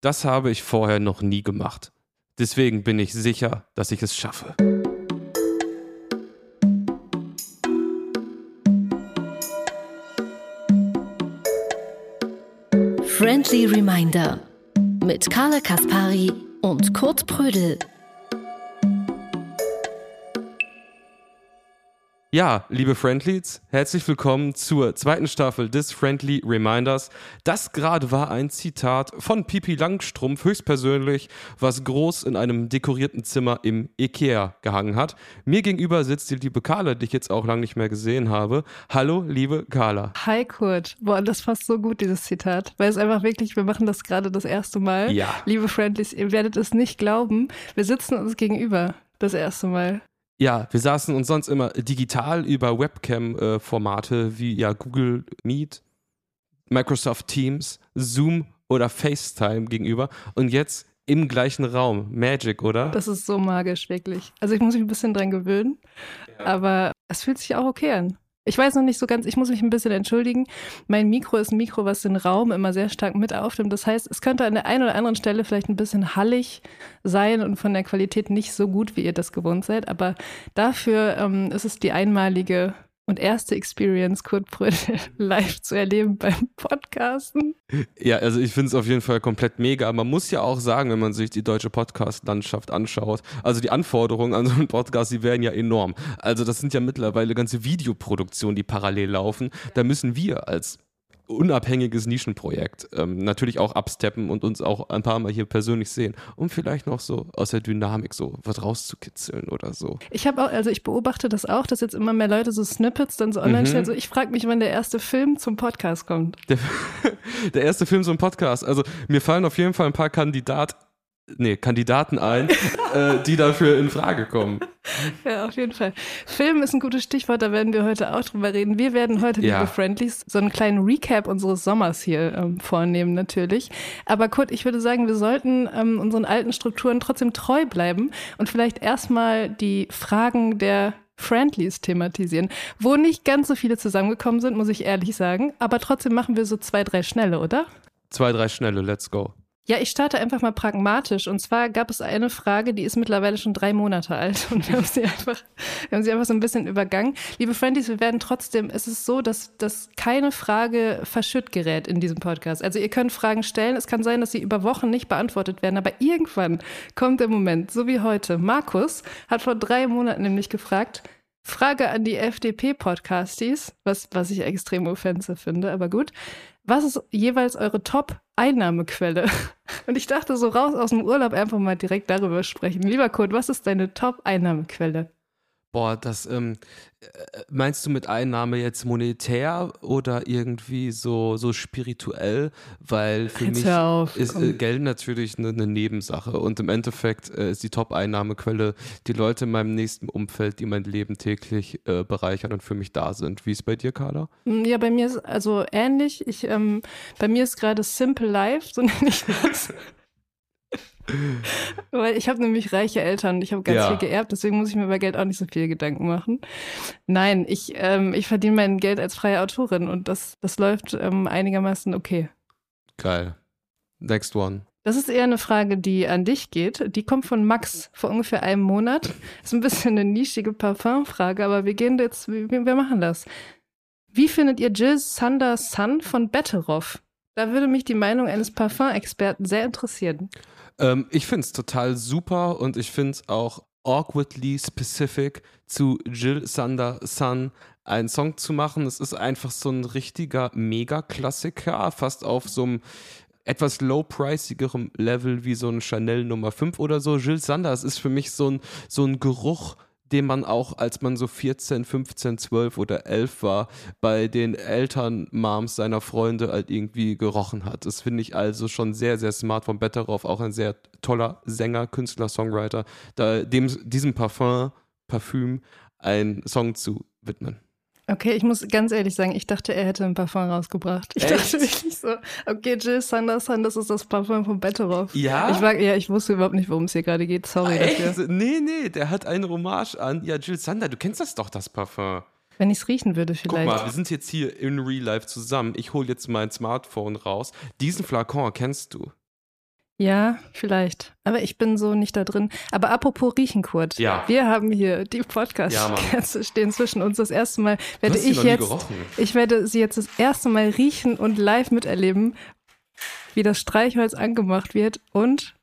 Das habe ich vorher noch nie gemacht. Deswegen bin ich sicher, dass ich es schaffe. Friendly Reminder mit Carla Kaspari und Kurt Prödel. Ja, liebe Friendlies, herzlich willkommen zur zweiten Staffel des Friendly Reminders. Das gerade war ein Zitat von Pipi Langstrumpf höchstpersönlich, was groß in einem dekorierten Zimmer im Ikea gehangen hat. Mir gegenüber sitzt die liebe Carla, die ich jetzt auch lange nicht mehr gesehen habe. Hallo, liebe Carla. Hi Kurt. Boah, das passt so gut, dieses Zitat. Weil es einfach wirklich, wir machen das gerade das erste Mal. Ja. Liebe Friendlies, ihr werdet es nicht glauben. Wir sitzen uns gegenüber das erste Mal. Ja, wir saßen uns sonst immer digital über Webcam-Formate wie ja Google Meet, Microsoft Teams, Zoom oder FaceTime gegenüber und jetzt im gleichen Raum. Magic, oder? Das ist so magisch, wirklich. Also ich muss mich ein bisschen dran gewöhnen, aber es fühlt sich auch okay an. Ich weiß noch nicht so ganz, ich muss mich ein bisschen entschuldigen. Mein Mikro ist ein Mikro, was den Raum immer sehr stark mit aufnimmt. Das heißt, es könnte an der einen oder anderen Stelle vielleicht ein bisschen hallig sein und von der Qualität nicht so gut, wie ihr das gewohnt seid. Aber dafür ähm, ist es die einmalige und erste Experience, Kurt Brödel live zu erleben beim Podcasten. Ja, also ich finde es auf jeden Fall komplett mega. Man muss ja auch sagen, wenn man sich die deutsche Podcast-Landschaft anschaut, also die Anforderungen an so einen Podcast, die werden ja enorm. Also das sind ja mittlerweile ganze Videoproduktionen, die parallel laufen. Da müssen wir als unabhängiges Nischenprojekt ähm, natürlich auch absteppen und uns auch ein paar Mal hier persönlich sehen, um vielleicht noch so aus der Dynamik so was rauszukitzeln oder so. Ich habe auch, also ich beobachte das auch, dass jetzt immer mehr Leute so Snippets dann so online Mhm. stellen. So, ich frage mich, wann der erste Film zum Podcast kommt. Der, der erste Film ein Podcast. Also mir fallen auf jeden Fall ein paar Kandidat, nee, Kandidaten ein, äh, die dafür in Frage kommen. Ja, auf jeden Fall. Film ist ein gutes Stichwort, da werden wir heute auch drüber reden. Wir werden heute, Ja. liebe Friendlies, so einen kleinen Recap unseres Sommers hier ähm, vornehmen, natürlich. Aber Kurt, ich würde sagen, wir sollten ähm, unseren alten Strukturen trotzdem treu bleiben und vielleicht erstmal die Fragen der Friendlies thematisieren, wo nicht ganz so viele zusammengekommen sind, muss ich ehrlich sagen. Aber trotzdem machen wir so zwei, drei schnelle, oder? Zwei, drei schnelle, let's go. Ja, ich starte einfach mal pragmatisch. Und zwar gab es eine Frage, die ist mittlerweile schon drei Monate alt. Und wir haben sie einfach, wir haben sie einfach so ein bisschen übergangen. Liebe Friendies, wir werden trotzdem, es ist so, dass, dass keine Frage verschütt gerät in diesem Podcast. Also ihr könnt Fragen stellen. Es kann sein, dass sie über Wochen nicht beantwortet werden. Aber irgendwann kommt der Moment, so wie heute. Markus hat vor drei Monaten nämlich gefragt, Frage an die FDP-Podcasties, was, was ich extrem offensive finde, aber gut. Was ist jeweils eure Top-Einnahmequelle? Und ich dachte so raus aus dem Urlaub einfach mal direkt darüber sprechen. Lieber Kurt, was ist deine Top-Einnahmequelle? Boah, das, ähm, äh, meinst du mit Einnahme jetzt monetär oder irgendwie so, so spirituell? Weil für Jetzt mich auf, ist äh, Geld natürlich eine, eine Nebensache und im Endeffekt äh, ist die Top-Einnahmequelle die Leute in meinem nächsten Umfeld, die mein Leben täglich äh, bereichern und für mich da sind. Wie ist bei dir, Carla? Hm, Ja, bei mir ist also ähnlich. Ich, ähm, bei mir ist gerade Simple Life, so nenne ich das. Weil ich habe nämlich reiche Eltern und ich habe ganz Ja. viel geerbt, deswegen muss ich mir bei Geld auch nicht so viel Gedanken machen. Nein, ich, ähm, ich verdiene mein Geld als freie Autorin und das, das läuft ähm, einigermaßen okay. Geil. Next one. Das ist eher eine Frage, die an dich geht. Die kommt von Max vor ungefähr einem Monat. Ist ein bisschen eine nischige Parfumfrage, aber wir gehen jetzt, wir, wir machen das. Wie findet ihr Jill Sander Sun von Betteroff? Da würde mich die Meinung eines Parfum-Experten sehr interessieren. Ähm, ich finde es total super und ich finde es auch awkwardly specific zu Jill Sander Sun einen Song zu machen. Es ist einfach so ein richtiger Mega-Klassiker, fast auf so einem etwas low-pricigerem Level wie so ein Chanel Nummer 5 oder so. Jill Sander, es ist für mich so ein, so ein Geruch, den man auch, als man so 14, 15, 12 oder 11 war, bei den Elternmoms seiner Freunde halt irgendwie gerochen hat. Das finde ich also schon sehr, sehr smart von Betteroff, auch ein sehr toller Sänger, Künstler, Songwriter, da dem, diesem Parfum, Parfüm einen Song zu widmen. Okay, ich muss ganz ehrlich sagen, ich dachte, er hätte ein Parfum rausgebracht. Ich Echt? dachte wirklich so, okay, Jill Sander Sun, das ist das Parfum von Betteroff. Ja? Ich war, ja, ich wusste überhaupt nicht, worum es hier gerade geht. Sorry dafür. Echt? Nee, nee, der hat eine Hommage an, ja, Jill Sander, du kennst das doch, das Parfum. Wenn ich es riechen würde Guck vielleicht. mal, wir sind jetzt hier in Real Life zusammen. Ich hole jetzt mein Smartphone raus. Diesen Flakon kennst du. Ja, vielleicht. Aber ich bin so nicht da drin. Aber apropos riechen, Kurt. Ja. Wir haben hier die Ja, Podcast-Kerze stehen zwischen uns. Das erste Mal werde ich jetzt, ich werde sie jetzt das erste Mal riechen und live miterleben, wie das Streichholz angemacht wird und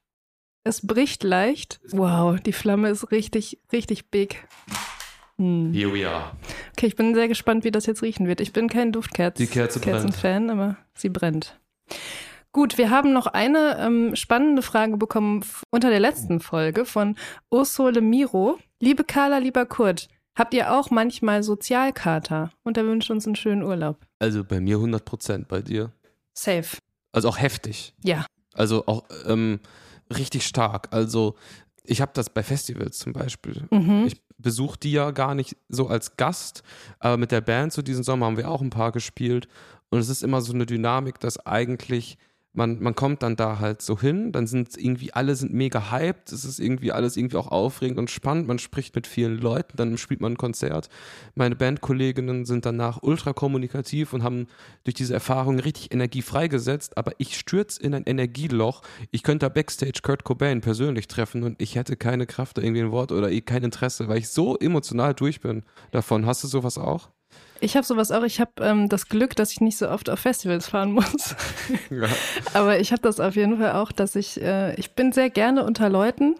es bricht leicht. Wow, die Flamme ist richtig, richtig big. Hm. Here we are. Okay, ich bin sehr gespannt, wie das jetzt riechen wird. Ich bin kein Duftkerzen Die Kerze brennt. Kerzenfan, aber sie brennt. Gut, wir haben noch eine ähm, spannende Frage bekommen unter der letzten Folge von Ursule Miro. Liebe Carla, lieber Kurt, habt ihr auch manchmal Sozialkater? Und er wünscht uns einen schönen Urlaub. Also bei mir 100 Prozent, bei dir. Safe. Also auch heftig. Ja. Also auch ähm, richtig stark. Also ich habe das bei Festivals zum Beispiel. Mhm. Ich besuche die ja gar nicht so als Gast, aber mit der Band so diesen Sommer haben wir auch ein paar gespielt. Und es ist immer so eine Dynamik, dass eigentlich man, man kommt dann da halt so hin, dann sind irgendwie alle sind mega hyped, es ist irgendwie alles irgendwie auch aufregend und spannend, man spricht mit vielen Leuten, dann spielt man ein Konzert. Meine Bandkolleginnen sind danach ultra kommunikativ und haben durch diese Erfahrung richtig Energie freigesetzt, aber ich stürze in ein Energieloch. Ich könnte da Backstage Kurt Cobain persönlich treffen und ich hätte keine Kraft, da irgendwie ein Wort oder eh kein Interesse, weil ich so emotional durch bin davon. Hast du sowas auch? Ich habe sowas auch. Ich habe ähm, das Glück, dass ich nicht so oft auf Festivals fahren muss. Ja. Aber ich habe das auf jeden Fall auch, dass ich, äh, ich bin sehr gerne unter Leuten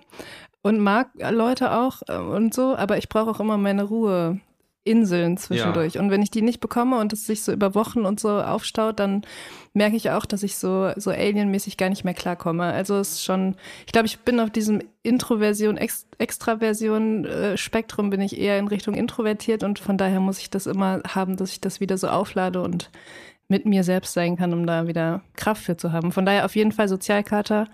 und mag Leute auch äh, und so, aber ich brauche auch immer meine Ruhe. Inseln zwischendurch. Und wenn ich die nicht bekomme und es sich so über Wochen und so aufstaut, dann merke ich auch, dass ich so, so alienmäßig gar nicht mehr klarkomme. Also es ist schon, ich glaube, ich bin auf diesem Introversion, Ex Extraversion äh, Spektrum bin ich eher in Richtung introvertiert und von daher muss ich das immer haben, dass ich das wieder so auflade und mit mir selbst sein kann, um da wieder Kraft für zu haben. Von daher auf jeden Fall Sozialkater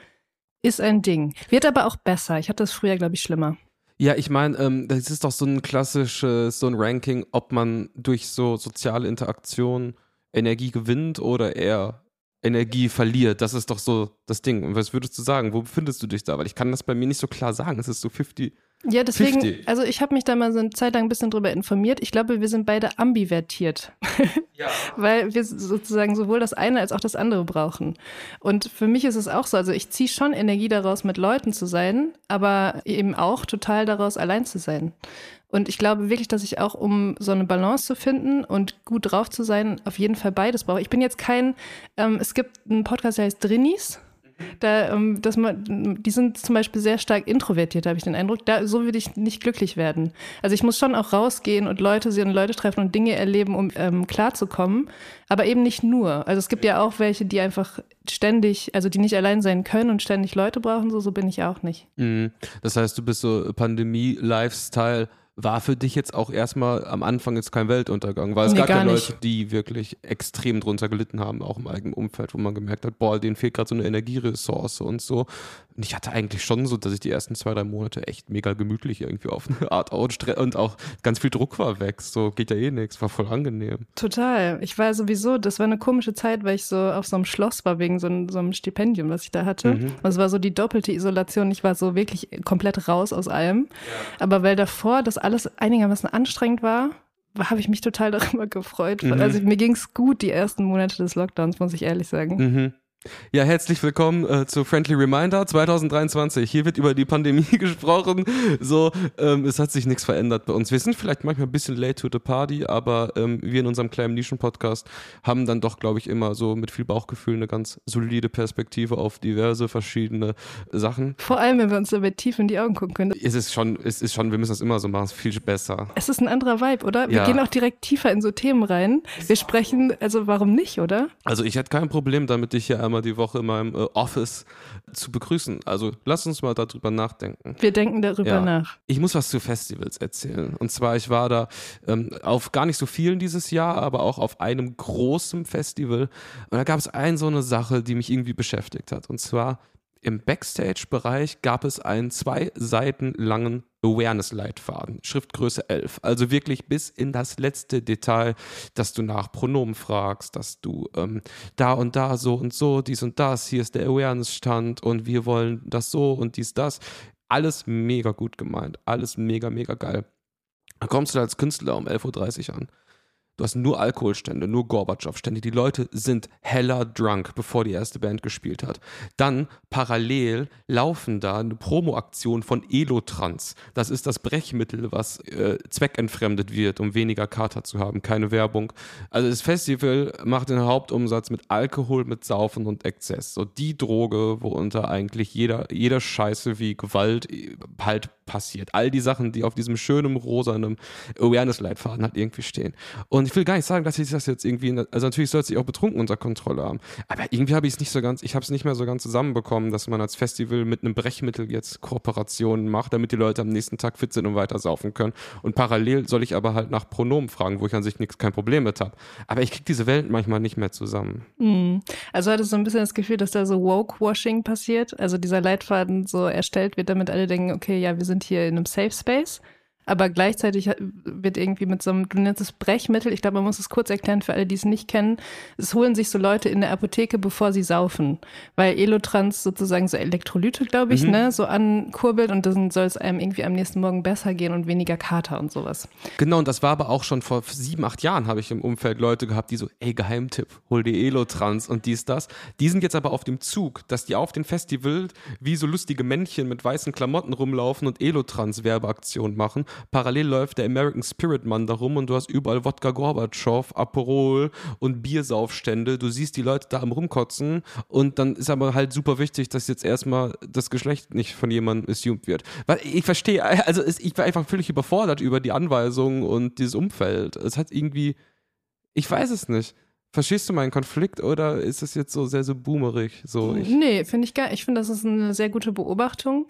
ist ein Ding. Wird aber auch besser. Ich hatte das früher, glaube ich, schlimmer. Ja, ich meine, ähm, das ist doch so ein klassisches, so ein Ranking, ob man durch so soziale Interaktion Energie gewinnt oder eher Energie verliert. Das ist doch so das Ding. Und was würdest du sagen? Wo befindest du dich da? Weil ich kann das bei mir nicht so klar sagen. Es ist so 50. Ja, deswegen, 50. also ich habe mich da mal so eine Zeit lang ein bisschen drüber informiert. Ich glaube, wir sind beide ambivertiert, Ja. weil wir sozusagen sowohl das eine als auch das andere brauchen. Und für mich ist es auch so, also ich ziehe schon Energie daraus, mit Leuten zu sein, aber eben auch total daraus, allein zu sein. Und ich glaube wirklich, dass ich auch, um so eine Balance zu finden und gut drauf zu sein, auf jeden Fall beides brauche. Ich bin jetzt kein, ähm, es gibt einen Podcast, der heißt Drinnies. Da, ähm, dass man, die sind zum Beispiel sehr stark introvertiert, habe ich den Eindruck. Da, so würde ich nicht glücklich werden. Also ich muss schon auch rausgehen und Leute sehen und Leute treffen und Dinge erleben, um ähm, klarzukommen. Aber eben nicht nur. Also es gibt ja auch welche, die einfach ständig, also die nicht allein sein können und ständig Leute brauchen. So, so bin ich auch nicht. Mhm. Das heißt, du bist so Pandemie-Lifestyle. War für dich jetzt auch erstmal am Anfang jetzt kein Weltuntergang, weil es Nee, gab ja gar Leute, nicht. die wirklich extrem drunter gelitten haben, auch im eigenen Umfeld, wo man gemerkt hat, boah, denen fehlt gerade so eine Energieressource und so. Und ich hatte eigentlich schon so, dass ich die ersten zwei, drei Monate echt mega gemütlich irgendwie auf eine Art Outstre- und auch ganz viel Druck war weg. So geht ja eh nichts, war voll angenehm. Total. Ich war sowieso, das war eine komische Zeit, weil ich so auf so einem Schloss war wegen so, einem- so einem Stipendium, was ich da hatte. Mhm. Und es war so die doppelte Isolation. Ich war so wirklich komplett raus aus allem. Aber weil davor das alles einigermaßen anstrengend war, habe ich mich total darüber gefreut. Mhm. Also mir ging es gut die ersten Monate des Lockdowns, muss ich ehrlich sagen. Mhm. Ja, herzlich willkommen äh, zu Friendly Reminder 2023. Hier wird über die Pandemie gesprochen. So, ähm, es hat sich nichts verändert bei uns. Wir sind vielleicht manchmal ein bisschen late to the party, aber ähm, wir in unserem kleinen Nischen-Podcast haben dann doch, glaube ich, immer so mit viel Bauchgefühl eine ganz solide Perspektive auf diverse verschiedene Sachen. Vor allem, wenn wir uns dabei tief in die Augen gucken können. Es ist schon, es ist schon, wir müssen das immer so machen, es ist viel besser. Es ist ein anderer Vibe, oder? Wir Ja. gehen auch direkt tiefer in so Themen rein. Wir sprechen, also warum nicht, oder? Also ich hätte kein Problem damit, dich hier einmal die Woche in meinem äh, Office zu begrüßen. Also lass uns mal darüber nachdenken. Wir denken darüber Ja. nach. Ich muss was zu Festivals erzählen. Und zwar, ich war da ähm, auf gar nicht so vielen dieses Jahr, aber auch auf einem großen Festival. Und da gab es eine so eine Sache, die mich irgendwie beschäftigt hat. Und zwar im Backstage-Bereich gab es einen zwei Seiten langen Awareness-Leitfaden, Schriftgröße 11. Also wirklich bis in das letzte Detail, dass du nach Pronomen fragst, dass du ähm, da und da so und so, dies und das, hier ist der Awareness-Stand und wir wollen das so und dies, das. Alles mega gut gemeint, alles mega, mega geil. Dann kommst du da als Künstler um 11.30 Uhr an. Du hast nur Alkoholstände, nur Gorbatschow-Stände. Die Leute sind heller drunk, bevor die erste Band gespielt hat. Dann parallel laufen da eine Promo-Aktion von Elotrans. Das ist das Brechmittel, was äh, zweckentfremdet wird, um weniger Kater zu haben. Keine Werbung. Also das Festival macht den Hauptumsatz mit Alkohol, mit Saufen und Exzess. So die Droge, worunter eigentlich jeder, jeder Scheiße wie Gewalt äh, halt passiert. All die Sachen, die auf diesem schönen rosanen Awareness-Leitfaden halt irgendwie stehen. Und ich will gar nicht sagen, dass ich das jetzt irgendwie, also natürlich soll es sich auch betrunken unter Kontrolle haben. Aber irgendwie habe ich es nicht so ganz, ich habe es nicht mehr so ganz zusammenbekommen, dass man als Festival mit einem Brechmittel jetzt Kooperationen macht, damit die Leute am nächsten Tag fit sind und weiter saufen können. Und parallel soll ich aber halt nach Pronomen fragen, wo ich an sich nichts, kein Problem mit habe. Aber ich kriege diese Welt manchmal nicht mehr zusammen. Mhm. Also hattest du so ein bisschen das Gefühl, dass da so Woke-Washing passiert? Also dieser Leitfaden so erstellt wird, damit alle denken, okay, ja, wir sind hier in einem Safe Space. Aber gleichzeitig wird irgendwie mit so einem, du nennst es Brechmittel, ich glaube, man muss es kurz erklären für alle, die es nicht kennen. Es holen sich so Leute in der Apotheke, bevor sie saufen. Weil Elotrans sozusagen so Elektrolyte, glaube ich, mhm. ne, so ankurbelt und dann soll es einem irgendwie am nächsten Morgen besser gehen und weniger Kater und sowas. Genau, und das war aber auch schon vor sieben, acht Jahren habe ich im Umfeld Leute gehabt, die so, ey, Geheimtipp, hol dir Elotrans und dies, das. Die sind jetzt aber auf dem Zug, dass die auf den Festival wie so lustige Männchen mit weißen Klamotten rumlaufen und Elotrans Werbeaktionen machen Parallel läuft der American Spirit Mann da rum und du hast überall Wodka Gorbatschow, Aperol und Biersaufstände. Du siehst die Leute da am rumkotzen und dann ist aber halt super wichtig, dass jetzt erstmal das Geschlecht nicht von jemandem assumed wird. Weil ich verstehe, also ich war einfach völlig überfordert über die Anweisungen und dieses Umfeld. Es hat irgendwie, ich weiß es nicht. Verstehst du meinen Konflikt oder ist es jetzt so sehr so boomerig? So, ich nee, finde ich gar Ich finde, das ist eine sehr gute Beobachtung.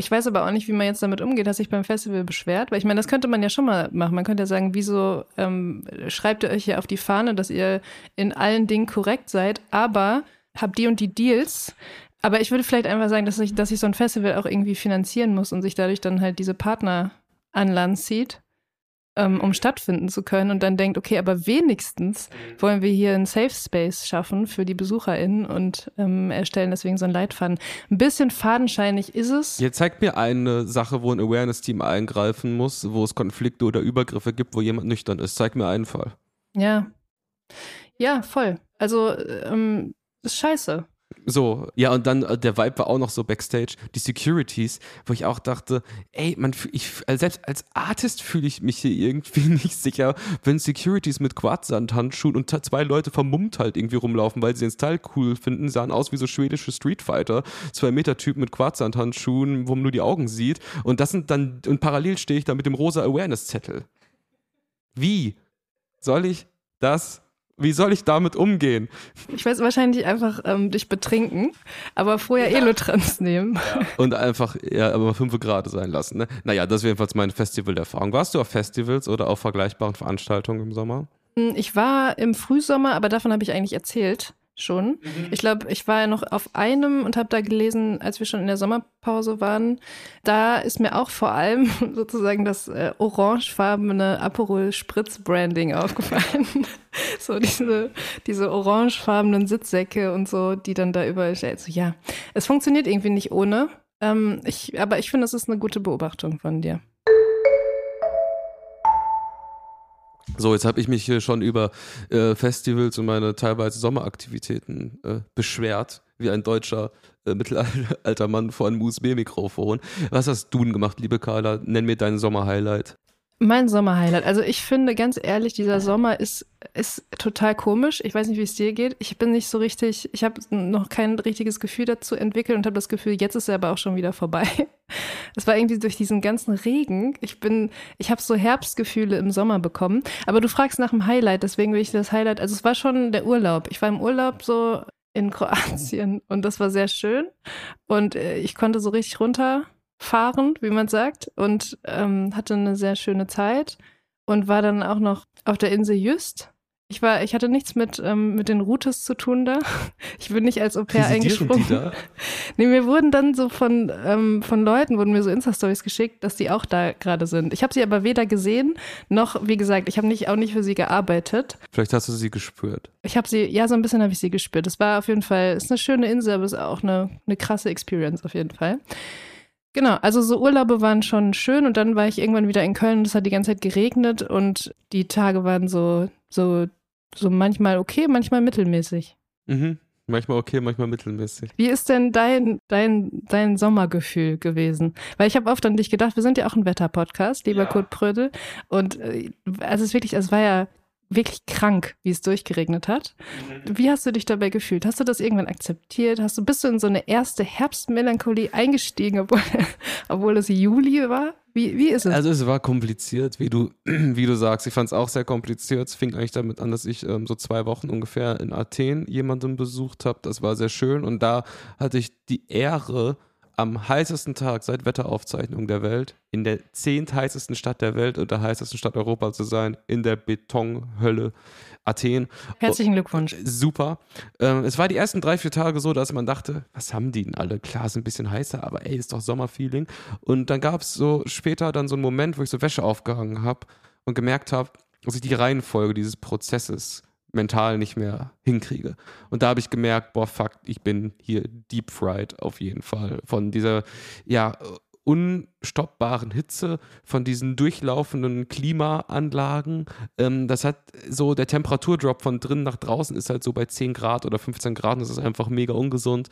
Ich weiß aber auch nicht, wie man jetzt damit umgeht, dass sich beim Festival beschwert, weil ich meine, das könnte man ja schon mal machen. Man könnte ja sagen, wieso ähm, schreibt ihr euch hier auf die Fahne, dass ihr in allen Dingen korrekt seid, aber habt die und die Deals. Aber ich würde vielleicht einfach sagen, dass sich dass ich so ein Festival auch irgendwie finanzieren muss und sich dadurch dann halt diese Partner an Land zieht ähm, um stattfinden zu können und dann denkt, okay, aber wenigstens wollen wir hier einen Safe Space schaffen für die BesucherInnen und ähm, erstellen deswegen so ein Leitfaden. Ein bisschen fadenscheinig ist es. Jetzt zeigt mir eine Sache, wo ein Awareness-Team eingreifen muss, wo es Konflikte oder Übergriffe gibt, wo jemand nüchtern ist. Zeig mir einen Fall. Ja. Ja, voll. Also, ähm, ist scheiße. So, ja, und dann äh, der Vibe war auch noch so backstage, die Securities, wo ich auch dachte, ey, man, ich, selbst als Artist fühle ich mich hier irgendwie nicht sicher, wenn Securities mit Quarzsandhandschuhen und zwei Leute vermummt halt irgendwie rumlaufen, weil sie den Style cool finden, sahen aus wie so schwedische Streetfighter, zwei Meter Typen mit Quarzsandhandschuhen, wo man nur die Augen sieht und das sind dann, und parallel stehe ich da mit dem rosa Awareness-Zettel. Wie soll ich das wie soll ich damit umgehen? Ich weiß wahrscheinlich einfach ähm, dich betrinken, aber vorher ja. Elotrans nehmen. Ja. Und einfach, ja, aber fünf Grad sein lassen. Ne? Naja, das ist jedenfalls meine Festivalerfahrung. Warst du auf Festivals oder auf vergleichbaren Veranstaltungen im Sommer? Hm, ich war im Frühsommer, aber davon habe ich eigentlich erzählt schon. Mhm. Ich glaube, ich war ja noch auf einem und habe da gelesen, als wir schon in der Sommerpause waren. Da ist mir auch vor allem sozusagen das äh, orangefarbene Aperol Spritz Branding aufgefallen. so diese, diese orangefarbenen Sitzsäcke und so, die dann da überall stehen. So, ja, es funktioniert irgendwie nicht ohne. Ähm, ich, aber ich finde, es ist eine gute Beobachtung von dir. So, jetzt habe ich mich hier schon über äh, Festivals und meine teilweise Sommeraktivitäten äh, beschwert, wie ein deutscher äh, mittelalter Mann vor einem USB-Mikrofon. Was hast du denn gemacht, liebe Carla? Nenn mir dein Sommerhighlight. Mein Sommerhighlight. Also ich finde ganz ehrlich, dieser Sommer ist, ist total komisch. Ich weiß nicht, wie es dir geht. Ich bin nicht so richtig, ich habe noch kein richtiges Gefühl dazu entwickelt und habe das Gefühl, jetzt ist er aber auch schon wieder vorbei. Es war irgendwie durch diesen ganzen Regen. Ich bin, ich habe so Herbstgefühle im Sommer bekommen. Aber du fragst nach dem Highlight, deswegen will ich das Highlight. Also es war schon der Urlaub. Ich war im Urlaub so in Kroatien und das war sehr schön. Und äh, ich konnte so richtig runter fahren, wie man sagt, und ähm, hatte eine sehr schöne Zeit und war dann auch noch auf der Insel Just. Ich war, ich hatte nichts mit, ähm, mit den Routes zu tun da. Ich bin nicht als Au pair eingesprungen. Die da? Nee, mir wurden dann so von, ähm, von Leuten, wurden mir so Insta-Stories geschickt, dass die auch da gerade sind. Ich habe sie aber weder gesehen, noch, wie gesagt, ich habe nicht, auch nicht für sie gearbeitet. Vielleicht hast du sie gespürt. Ich habe sie, ja, so ein bisschen habe ich sie gespürt. Es war auf jeden Fall, ist eine schöne Insel, aber es ist auch eine, eine krasse Experience auf jeden Fall. Genau, also so Urlaube waren schon schön und dann war ich irgendwann wieder in Köln und es hat die ganze Zeit geregnet und die Tage waren so, so, so manchmal okay, manchmal mittelmäßig. Mhm. Manchmal okay, manchmal mittelmäßig. Wie ist denn dein, dein, dein Sommergefühl gewesen? Weil ich habe oft an dich gedacht, wir sind ja auch ein Wetterpodcast, lieber ja. Kurt Prödel. Und äh, also es wirklich, es war ja wirklich krank, wie es durchgeregnet hat. Mhm. Wie hast du dich dabei gefühlt? Hast du das irgendwann akzeptiert? Hast du, bist du in so eine erste Herbstmelancholie eingestiegen, obwohl, obwohl es Juli war? Wie, wie ist es? Also es war kompliziert, wie du, wie du sagst. Ich fand es auch sehr kompliziert. Es fing eigentlich damit an, dass ich ähm, so zwei Wochen ungefähr in Athen jemanden besucht habe. Das war sehr schön und da hatte ich die Ehre, am heißesten Tag seit Wetteraufzeichnung der Welt, in der zehntheißesten Stadt der Welt und der heißesten Stadt Europas zu sein, in der Betonhölle Athen. Herzlichen Glückwunsch. Super. Ähm, es war die ersten drei, vier Tage so, dass man dachte, was haben die denn alle? Klar, ist ein bisschen heißer, aber ey, ist doch Sommerfeeling. Und dann gab es so später dann so einen Moment, wo ich so Wäsche aufgehangen habe und gemerkt habe, dass ich die Reihenfolge dieses Prozesses mental nicht mehr hinkriege. Und da habe ich gemerkt, boah, fuck, ich bin hier deep fried auf jeden Fall. Von dieser, ja, unstoppbaren Hitze, von diesen durchlaufenden Klimaanlagen. Ähm, das hat so, der Temperaturdrop von drinnen nach draußen ist halt so bei 10 Grad oder 15 Grad. Das ist einfach mega ungesund.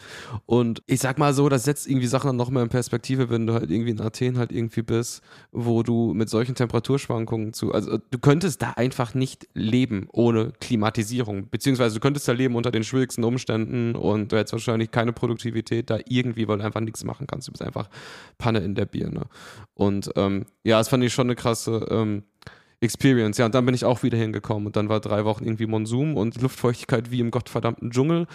Und ich sag mal so, das setzt irgendwie Sachen dann nochmal in Perspektive, wenn du halt irgendwie in Athen halt irgendwie bist, wo du mit solchen Temperaturschwankungen zu, also du könntest da einfach nicht leben ohne Klimatisierung. Beziehungsweise du könntest da leben unter den schwierigsten Umständen und du hättest wahrscheinlich keine Produktivität da irgendwie, weil du einfach nichts machen kannst. Du bist einfach Panne in der Birne. Und ähm, ja, das fand ich schon eine krasse ähm, Experience. Ja, und dann bin ich auch wieder hingekommen und dann war drei Wochen irgendwie Monsum und Luftfeuchtigkeit wie im gottverdammten Dschungel.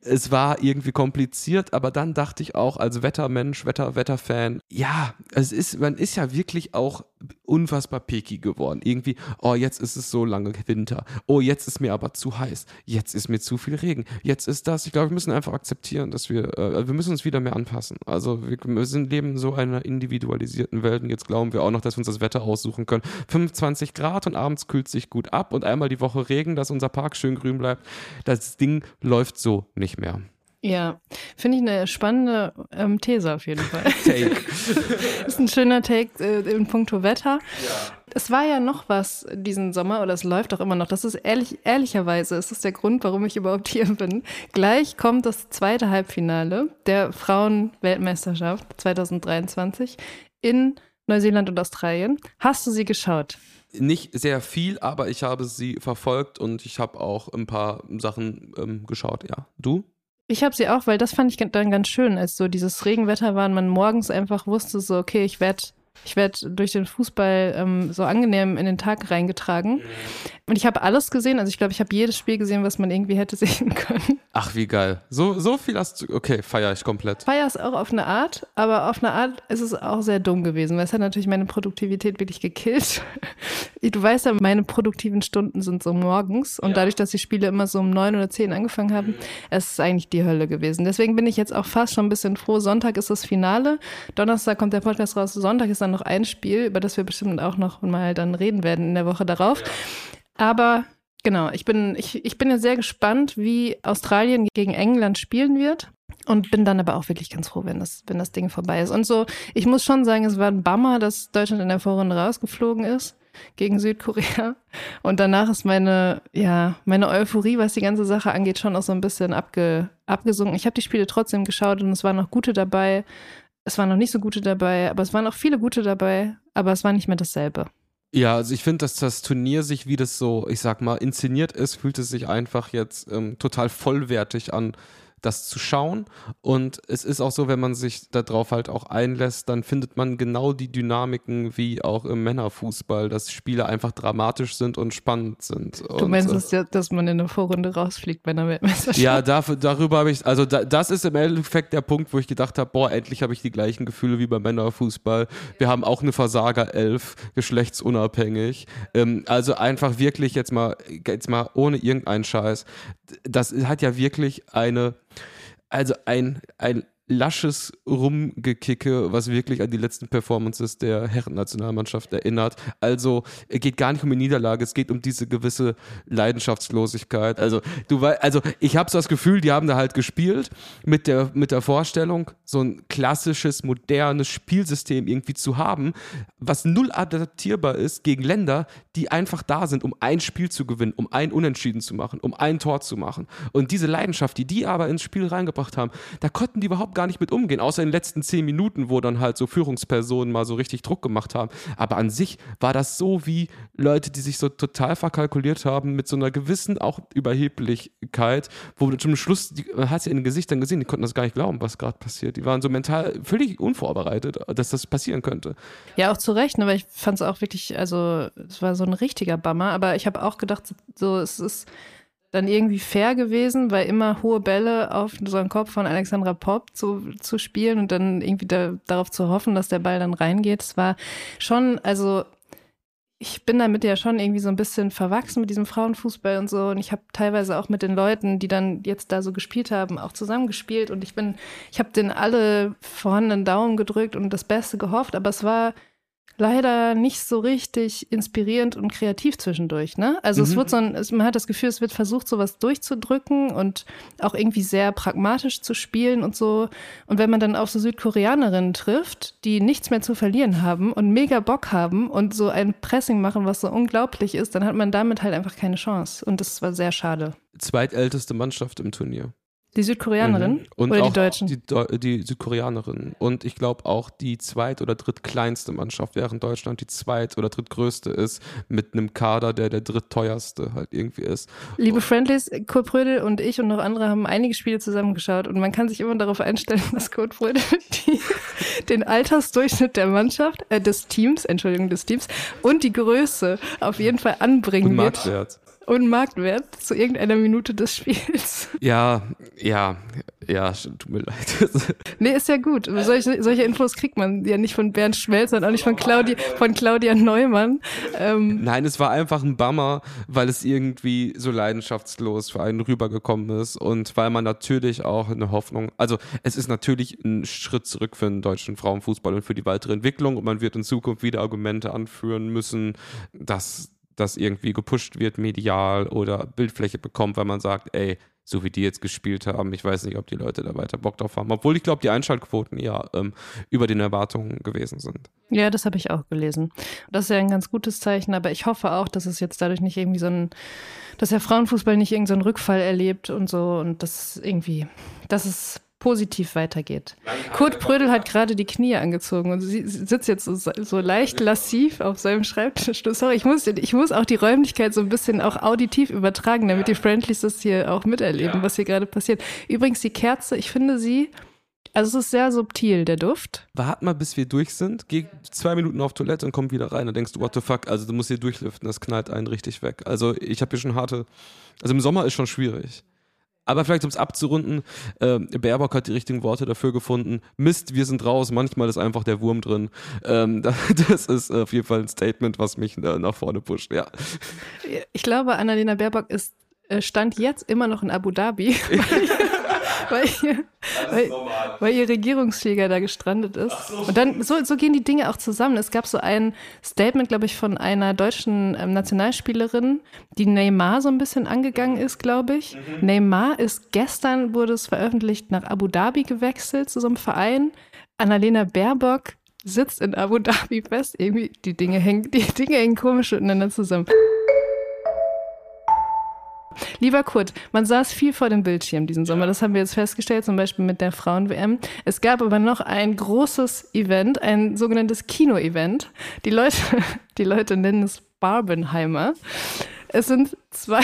Es war irgendwie kompliziert, aber dann dachte ich auch als Wettermensch, Wetter, Wetterfan, ja, es ist, man ist ja wirklich auch unfassbar picky geworden. Irgendwie, oh, jetzt ist es so lange Winter. Oh, jetzt ist mir aber zu heiß. Jetzt ist mir zu viel Regen. Jetzt ist das. Ich glaube, wir müssen einfach akzeptieren, dass wir, äh, wir müssen uns wieder mehr anpassen. Also wir, wir sind leben in so einer individualisierten Welt und jetzt glauben wir auch noch, dass wir uns das Wetter aussuchen können. 25 Grad und abends kühlt sich gut ab und einmal die Woche Regen, dass unser Park schön grün bleibt. Das Ding läuft so nicht mehr. Ja, finde ich eine spannende ähm, These auf jeden Fall. Take. ist ein schöner Take äh, in puncto Wetter. Ja. Es war ja noch was diesen Sommer, oder es läuft auch immer noch. Das ist ehrlich, ehrlicherweise, ist das der Grund, warum ich überhaupt hier bin. Gleich kommt das zweite Halbfinale der Frauen-Weltmeisterschaft 2023 in Neuseeland und Australien. Hast du sie geschaut? Nicht sehr viel, aber ich habe sie verfolgt und ich habe auch ein paar Sachen ähm, geschaut, ja. Du? Ich habe sie auch, weil das fand ich dann ganz schön, als so dieses Regenwetter war und man morgens einfach wusste, so, okay, ich werde ich werde durch den Fußball ähm, so angenehm in den Tag reingetragen. Und ich habe alles gesehen. Also ich glaube, ich habe jedes Spiel gesehen, was man irgendwie hätte sehen können. Ach, wie geil. So, so viel hast du. Okay, feiere ich komplett. Feier es auch auf eine Art, aber auf eine Art ist es auch sehr dumm gewesen, weil es hat natürlich meine Produktivität wirklich gekillt. Du weißt ja, meine produktiven Stunden sind so morgens und ja. dadurch, dass die Spiele immer so um neun oder zehn angefangen haben, es ist eigentlich die Hölle gewesen. Deswegen bin ich jetzt auch fast schon ein bisschen froh. Sonntag ist das Finale. Donnerstag kommt der Podcast raus. Sonntag ist dann noch ein Spiel, über das wir bestimmt auch noch mal dann reden werden in der Woche darauf. Aber genau, ich bin, ich, ich bin ja sehr gespannt, wie Australien gegen England spielen wird. Und bin dann aber auch wirklich ganz froh, wenn das, wenn das Ding vorbei ist. Und so, ich muss schon sagen, es war ein Bummer, dass Deutschland in der Vorrunde rausgeflogen ist gegen Südkorea. Und danach ist meine, ja, meine Euphorie, was die ganze Sache angeht, schon auch so ein bisschen abge, abgesunken. Ich habe die Spiele trotzdem geschaut und es waren noch gute dabei. Es waren noch nicht so gute dabei, aber es waren auch viele gute dabei, aber es war nicht mehr dasselbe. Ja, also ich finde, dass das Turnier sich, wie das so, ich sag mal, inszeniert ist, fühlt es sich einfach jetzt ähm, total vollwertig an das zu schauen. Und es ist auch so, wenn man sich darauf halt auch einlässt, dann findet man genau die Dynamiken wie auch im Männerfußball, dass Spiele einfach dramatisch sind und spannend sind. Du und, meinst, äh, dass man in der Vorrunde rausfliegt bei einer Weltmeisterschaft? Ja, dafür, darüber habe ich, also da, das ist im Endeffekt der Punkt, wo ich gedacht habe, boah, endlich habe ich die gleichen Gefühle wie beim Männerfußball. Wir haben auch eine Versager 11, geschlechtsunabhängig. Ähm, also einfach wirklich jetzt mal, jetzt mal ohne irgendeinen Scheiß. Das hat ja wirklich eine also ein, ein lasches Rumgekicke, was wirklich an die letzten Performances der Herrennationalmannschaft erinnert. Also es geht gar nicht um die Niederlage, es geht um diese gewisse Leidenschaftslosigkeit. Also du weißt, also ich habe so das Gefühl, die haben da halt gespielt mit der mit der Vorstellung, so ein klassisches modernes Spielsystem irgendwie zu haben, was null adaptierbar ist gegen Länder, die einfach da sind, um ein Spiel zu gewinnen, um ein Unentschieden zu machen, um ein Tor zu machen. Und diese Leidenschaft, die die aber ins Spiel reingebracht haben, da konnten die überhaupt gar nicht mit umgehen, außer in den letzten zehn Minuten, wo dann halt so Führungspersonen mal so richtig Druck gemacht haben. Aber an sich war das so wie Leute, die sich so total verkalkuliert haben mit so einer gewissen auch Überheblichkeit, wo zum Schluss, die, man hat es ja in den Gesichtern gesehen, die konnten das gar nicht glauben, was gerade passiert. Die waren so mental völlig unvorbereitet, dass das passieren könnte. Ja, auch zu Recht, aber ne, ich fand es auch wirklich, also es war so ein richtiger Bummer, aber ich habe auch gedacht, so es ist dann irgendwie fair gewesen, weil immer hohe Bälle auf so einen Kopf von Alexandra Popp zu, zu spielen und dann irgendwie da, darauf zu hoffen, dass der Ball dann reingeht. Es war schon, also ich bin damit ja schon irgendwie so ein bisschen verwachsen mit diesem Frauenfußball und so. Und ich habe teilweise auch mit den Leuten, die dann jetzt da so gespielt haben, auch zusammengespielt. Und ich bin, ich habe den alle vorhandenen Daumen gedrückt und das Beste gehofft. Aber es war leider nicht so richtig inspirierend und kreativ zwischendurch. Ne? Also mhm. es wird so ein, es, man hat das Gefühl, es wird versucht, sowas durchzudrücken und auch irgendwie sehr pragmatisch zu spielen und so. Und wenn man dann auf so Südkoreanerinnen trifft, die nichts mehr zu verlieren haben und mega Bock haben und so ein Pressing machen, was so unglaublich ist, dann hat man damit halt einfach keine Chance. Und das war sehr schade. Zweitälteste Mannschaft im Turnier. Die Südkoreanerin mhm. und oder auch die Deutschen? Die, die Südkoreanerin. Und ich glaube auch die zweit- oder drittkleinste Mannschaft, während Deutschland die zweit- oder drittgrößte ist, mit einem Kader, der der drittteuerste halt irgendwie ist. Liebe Friendlies, Kurt Brödel und ich und noch andere haben einige Spiele zusammengeschaut und man kann sich immer darauf einstellen, dass Kurt Brödel die, den Altersdurchschnitt der Mannschaft, äh, des Teams, Entschuldigung, des Teams und die Größe auf jeden Fall anbringen und wird. Marktwert und Marktwert zu irgendeiner Minute des Spiels. Ja, ja, ja, tut mir leid. nee, ist ja gut. Solche, solche Infos kriegt man ja nicht von Bernd Schmelz und auch nicht von, Claudi, von Claudia Neumann. Ähm Nein, es war einfach ein Bummer, weil es irgendwie so leidenschaftslos für einen rübergekommen ist und weil man natürlich auch eine Hoffnung, also es ist natürlich ein Schritt zurück für den deutschen Frauenfußball und für die weitere Entwicklung und man wird in Zukunft wieder Argumente anführen müssen, dass das irgendwie gepusht wird medial oder Bildfläche bekommt, weil man sagt, ey, so wie die jetzt gespielt haben, ich weiß nicht, ob die Leute da weiter Bock drauf haben. Obwohl ich glaube, die Einschaltquoten ja ähm, über den Erwartungen gewesen sind. Ja, das habe ich auch gelesen. Das ist ja ein ganz gutes Zeichen, aber ich hoffe auch, dass es jetzt dadurch nicht irgendwie so ein, dass der Frauenfußball nicht irgendeinen so Rückfall erlebt und so und das irgendwie, dass es positiv weitergeht. Kurt Prödel hat gerade die Knie angezogen und sie sitzt jetzt so, so leicht lassiv auf seinem Schreibtisch. Sorry, ich muss, ich muss auch die Räumlichkeit so ein bisschen auch auditiv übertragen, damit die Friendlies das hier auch miterleben, was hier gerade passiert. Übrigens, die Kerze, ich finde sie also es ist sehr subtil, der Duft. Wart mal, bis wir durch sind. Geh zwei Minuten auf Toilette und komm wieder rein. Dann denkst du, what the fuck, also du musst hier durchlüften, das knallt einen richtig weg. Also ich habe hier schon harte, also im Sommer ist schon schwierig. Aber vielleicht, um es abzurunden, äh, Baerbock hat die richtigen Worte dafür gefunden. Mist, wir sind raus. Manchmal ist einfach der Wurm drin. Ähm, das ist auf jeden Fall ein Statement, was mich äh, nach vorne pusht, ja. Ich glaube, Annalena Baerbock ist äh, stand jetzt immer noch in Abu Dhabi. weil, ihr, weil, weil, ihr Regierungsflieger da gestrandet ist. So. Und dann, so, so gehen die Dinge auch zusammen. Es gab so ein Statement, glaube ich, von einer deutschen ähm, Nationalspielerin, die Neymar so ein bisschen angegangen ist, glaube ich. Mhm. Neymar ist gestern, wurde es veröffentlicht, nach Abu Dhabi gewechselt zu so einem Verein. Annalena Baerbock sitzt in Abu Dhabi fest. Irgendwie, die Dinge hängen, die Dinge hängen komisch miteinander zusammen. Lieber Kurt, man saß viel vor dem Bildschirm diesen Sommer. Das haben wir jetzt festgestellt, zum Beispiel mit der Frauen-WM. Es gab aber noch ein großes Event, ein sogenanntes Kino-Event. Die Leute, die Leute nennen es Barbenheimer. Es sind zwei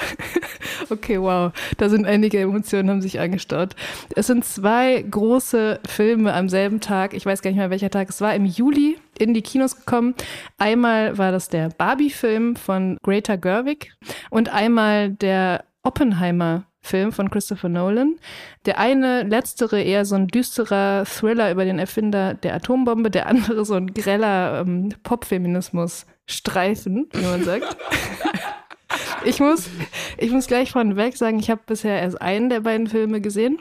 Okay, wow. Da sind einige Emotionen, haben sich angestaut. Es sind zwei große Filme am selben Tag. Ich weiß gar nicht mehr, welcher Tag es war. Im Juli in die Kinos gekommen. Einmal war das der Barbie-Film von Greta Gerwig und einmal der Oppenheimer Film von Christopher Nolan. Der eine, letztere, eher so ein düsterer Thriller über den Erfinder der Atombombe, der andere so ein greller ähm, Popfeminismus-Streifen, wie man sagt. Ich muss, ich muss gleich vorneweg sagen, ich habe bisher erst einen der beiden Filme gesehen.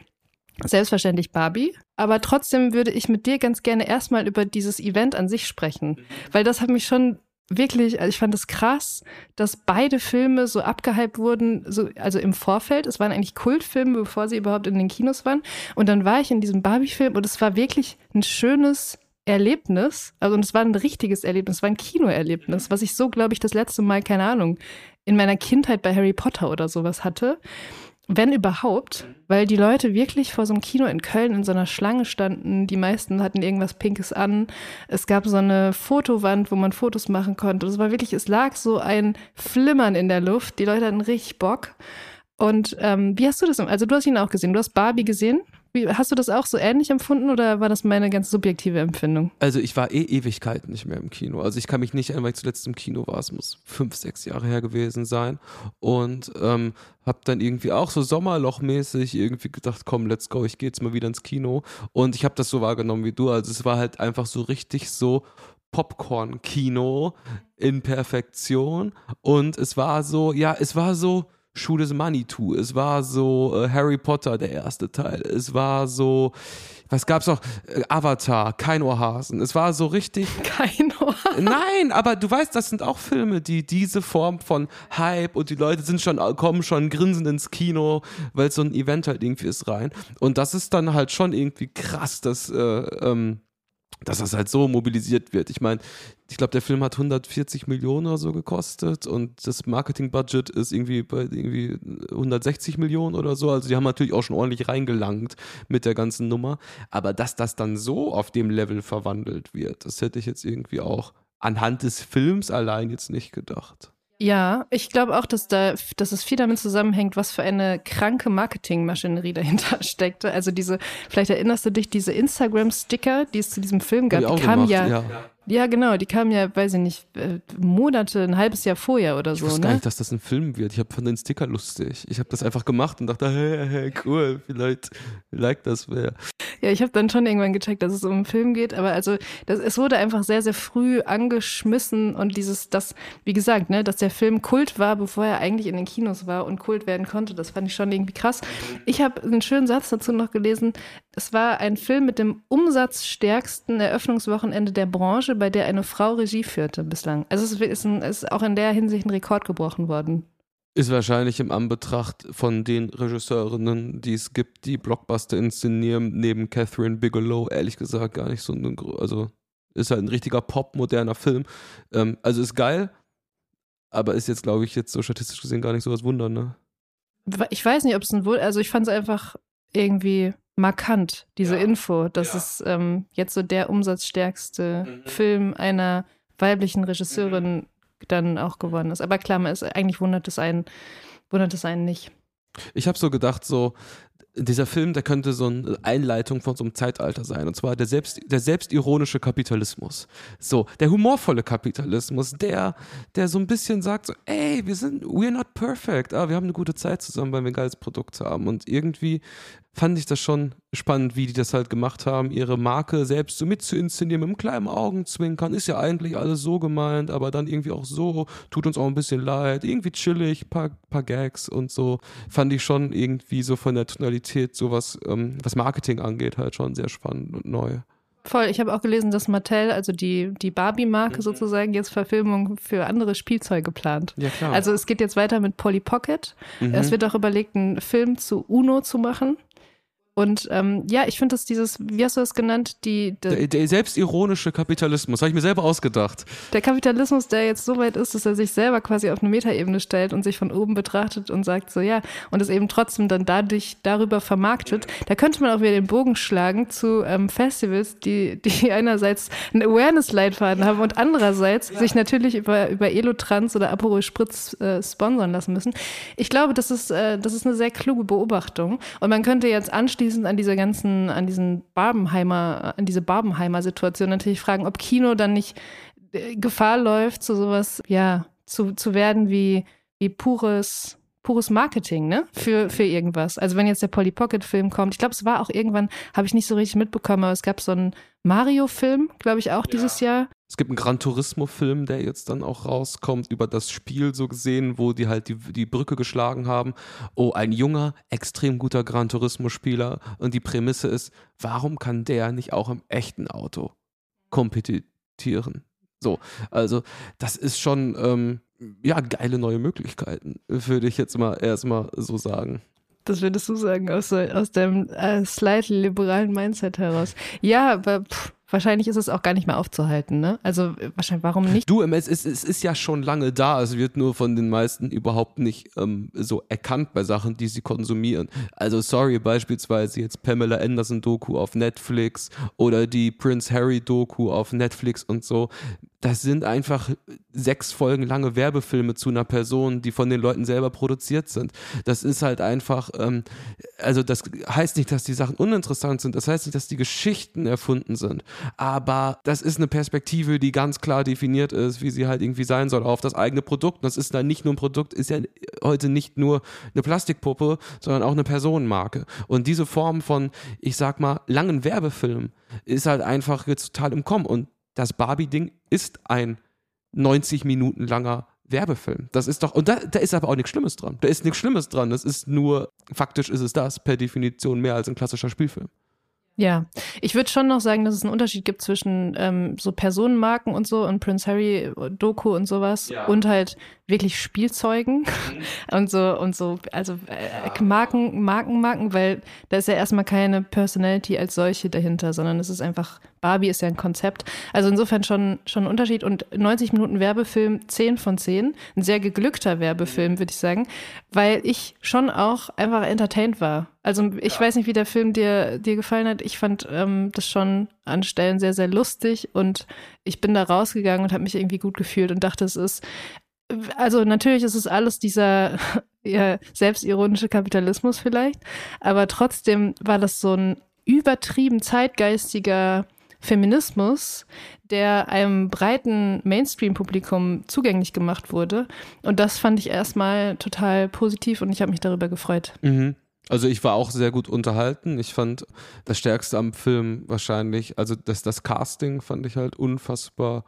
Selbstverständlich Barbie, aber trotzdem würde ich mit dir ganz gerne erstmal über dieses Event an sich sprechen, weil das hat mich schon wirklich, also ich fand es krass, dass beide Filme so abgehypt wurden, so, also im Vorfeld. Es waren eigentlich Kultfilme, bevor sie überhaupt in den Kinos waren. Und dann war ich in diesem Barbie-Film und es war wirklich ein schönes Erlebnis. Also, und es war ein richtiges Erlebnis, es war ein Kinoerlebnis, was ich so, glaube ich, das letzte Mal, keine Ahnung, in meiner Kindheit bei Harry Potter oder sowas hatte. Wenn überhaupt, weil die Leute wirklich vor so einem Kino in Köln in so einer Schlange standen. Die meisten hatten irgendwas Pinkes an. Es gab so eine Fotowand, wo man Fotos machen konnte. Es war wirklich, es lag so ein Flimmern in der Luft. Die Leute hatten richtig Bock. Und ähm, wie hast du das? Also du hast ihn auch gesehen. Du hast Barbie gesehen. Wie, hast du das auch so ähnlich empfunden oder war das meine ganz subjektive Empfindung? Also ich war eh Ewigkeiten nicht mehr im Kino. Also ich kann mich nicht erinnern, weil ich zuletzt im Kino war. Es muss fünf, sechs Jahre her gewesen sein. Und ähm, habe dann irgendwie auch so sommerlochmäßig irgendwie gedacht, komm, let's go, ich gehe jetzt mal wieder ins Kino. Und ich habe das so wahrgenommen wie du. Also es war halt einfach so richtig so Popcorn-Kino in Perfektion. Und es war so, ja, es war so Is Money to. Es war so äh, Harry Potter, der erste Teil. Es war so, was gab's noch? Äh, Avatar, kein Ohrhasen. Es war so richtig. Kein Ohrhasen. Nein, aber du weißt, das sind auch Filme, die diese Form von Hype und die Leute sind schon, kommen schon grinsend ins Kino, weil so ein Event halt irgendwie ist rein. Und das ist dann halt schon irgendwie krass, dass, äh, ähm, dass das halt so mobilisiert wird. Ich meine, ich glaube, der Film hat 140 Millionen oder so gekostet und das Marketingbudget ist irgendwie bei irgendwie 160 Millionen oder so. Also die haben natürlich auch schon ordentlich reingelangt mit der ganzen Nummer. Aber dass das dann so auf dem Level verwandelt wird, das hätte ich jetzt irgendwie auch anhand des Films allein jetzt nicht gedacht. Ja, ich glaube auch, dass da, dass es viel damit zusammenhängt, was für eine kranke Marketingmaschinerie dahinter steckte. Also diese, vielleicht erinnerst du dich, diese Instagram-Sticker, die es zu diesem Film gab, die kamen ja, ja, ja, genau, die kamen ja, weiß ich nicht, äh, Monate, ein halbes Jahr vorher oder so. Ich wusste ne? gar nicht, dass das ein Film wird. Ich habe von den Sticker lustig. Ich habe das einfach gemacht und dachte, hey, hey, cool, vielleicht like das wer. Ja, ich habe dann schon irgendwann gecheckt, dass es um einen Film geht, aber also das, es wurde einfach sehr, sehr früh angeschmissen und dieses, das, wie gesagt, ne, dass der Film Kult war, bevor er eigentlich in den Kinos war und Kult werden konnte, das fand ich schon irgendwie krass. Ich habe einen schönen Satz dazu noch gelesen. Es war ein Film mit dem umsatzstärksten Eröffnungswochenende der Branche, bei der eine Frau Regie führte bislang. Also es ist, ein, ist auch in der Hinsicht ein Rekord gebrochen worden. Ist wahrscheinlich im Anbetracht von den Regisseurinnen, die es gibt, die Blockbuster inszenieren, neben Catherine Bigelow, ehrlich gesagt gar nicht so ein, also ist halt ein richtiger Pop-moderner Film. Ähm, also ist geil, aber ist jetzt, glaube ich, jetzt so statistisch gesehen gar nicht so was Wunder, ne? Ich weiß nicht, ob es ein Wunder, also ich fand es einfach irgendwie markant, diese ja. Info, dass ja. es ähm, jetzt so der umsatzstärkste mhm. Film einer weiblichen Regisseurin mhm. dann auch geworden ist. Aber klar, man ist, eigentlich wundert es einen, wundert es einen nicht. Ich habe so gedacht, so, dieser Film, der könnte so eine Einleitung von so einem Zeitalter sein. Und zwar der, selbst, der selbstironische Kapitalismus. So, der humorvolle Kapitalismus, der, der so ein bisschen sagt, so, ey, wir sind, we're not perfect, aber wir haben eine gute Zeit zusammen, weil wir ein geiles Produkt haben. Und irgendwie fand ich das schon spannend, wie die das halt gemacht haben, ihre Marke selbst so mit zu inszenieren, mit einem kleinen Augenzwinkern. Ist ja eigentlich alles so gemeint, aber dann irgendwie auch so, tut uns auch ein bisschen leid, irgendwie chillig, paar, paar Gags und so. Fand ich schon irgendwie so von der Tonalität, sowas, ähm, was Marketing angeht, halt schon sehr spannend und neu. Voll, ich habe auch gelesen, dass Mattel, also die, die Barbie-Marke mhm. sozusagen, jetzt Verfilmung für andere Spielzeuge plant. Ja, klar. Also es geht jetzt weiter mit Polly Pocket. Mhm. Es wird auch überlegt, einen Film zu Uno zu machen. Und ähm, ja, ich finde, dass dieses, wie hast du das genannt? Die, die der, der, selbstironische Kapitalismus, habe ich mir selber ausgedacht. Der Kapitalismus, der jetzt so weit ist, dass er sich selber quasi auf eine Metaebene stellt und sich von oben betrachtet und sagt so, ja, und es eben trotzdem dann dadurch darüber vermarktet. Da könnte man auch wieder den Bogen schlagen zu ähm, Festivals, die, die einerseits einen Awareness-Leitfaden haben und andererseits ja. sich natürlich über, über Elotrans oder Aperol Spritz äh, sponsern lassen müssen. Ich glaube, das ist, äh, das ist eine sehr kluge Beobachtung. Und man könnte jetzt anschließend anschließend an dieser ganzen, an diesen Barbenheimer, an diese Barbenheimer Situation natürlich fragen, ob Kino dann nicht äh, Gefahr läuft, zu sowas, ja, zu, zu werden wie, wie pures, pures Marketing, ne? Für, für irgendwas. Also wenn jetzt der Polly Pocket Film kommt, ich glaube, es war auch irgendwann, habe ich nicht so richtig mitbekommen, aber es gab so einen Mario-Film, glaube ich, auch ja. dieses Jahr. Es gibt einen Gran Turismo-Film, der jetzt dann auch rauskommt, über das Spiel so gesehen, wo die halt die, die Brücke geschlagen haben. Oh, ein junger, extrem guter Gran Turismo-Spieler. Und die Prämisse ist, warum kann der nicht auch im echten Auto kompetieren? So, also das ist schon, ähm, ja, geile neue Möglichkeiten, würde ich jetzt mal erstmal so sagen. Das würdest du sagen, aus, aus dem äh, slightly liberalen Mindset heraus. Ja, aber pff, wahrscheinlich ist es auch gar nicht mehr aufzuhalten, ne? Also wahrscheinlich, warum nicht? Du, es ist, es ist ja schon lange da. Es wird nur von den meisten überhaupt nicht ähm, so erkannt bei Sachen, die sie konsumieren. Also sorry, beispielsweise jetzt Pamela Anderson Doku auf Netflix oder die Prince Harry Doku auf Netflix und so das sind einfach sechs Folgen lange Werbefilme zu einer Person, die von den Leuten selber produziert sind. Das ist halt einfach, ähm, also das heißt nicht, dass die Sachen uninteressant sind, das heißt nicht, dass die Geschichten erfunden sind, aber das ist eine Perspektive, die ganz klar definiert ist, wie sie halt irgendwie sein soll, auf das eigene Produkt. das ist dann nicht nur ein Produkt, ist ja heute nicht nur eine Plastikpuppe, sondern auch eine Personenmarke. Und diese Form von, ich sag mal, langen Werbefilmen ist halt einfach jetzt total im Kommen. Und das Barbie-Ding ist ein 90 Minuten langer Werbefilm. Das ist doch, und da, da ist aber auch nichts Schlimmes dran. Da ist nichts Schlimmes dran. Das ist nur, faktisch ist es das per Definition mehr als ein klassischer Spielfilm. Ja, ich würde schon noch sagen, dass es einen Unterschied gibt zwischen ähm, so Personenmarken und so und Prince Harry Doku und sowas ja. und halt wirklich Spielzeugen mhm. und so und so, also äh, Marken, Marken, Marken, weil da ist ja erstmal keine Personality als solche dahinter, sondern es ist einfach, Barbie ist ja ein Konzept. Also insofern schon, schon ein Unterschied und 90 Minuten Werbefilm 10 von 10, ein sehr geglückter Werbefilm, würde ich sagen, weil ich schon auch einfach entertained war. Also ich ja. weiß nicht, wie der Film dir, dir gefallen hat. Ich fand ähm, das schon an Stellen sehr, sehr lustig und ich bin da rausgegangen und habe mich irgendwie gut gefühlt und dachte, es ist also natürlich ist es alles dieser ja, selbstironische Kapitalismus vielleicht, aber trotzdem war das so ein übertrieben zeitgeistiger Feminismus, der einem breiten Mainstream-Publikum zugänglich gemacht wurde. Und das fand ich erstmal total positiv und ich habe mich darüber gefreut. Mhm. Also ich war auch sehr gut unterhalten. Ich fand das Stärkste am Film wahrscheinlich, also das, das Casting fand ich halt unfassbar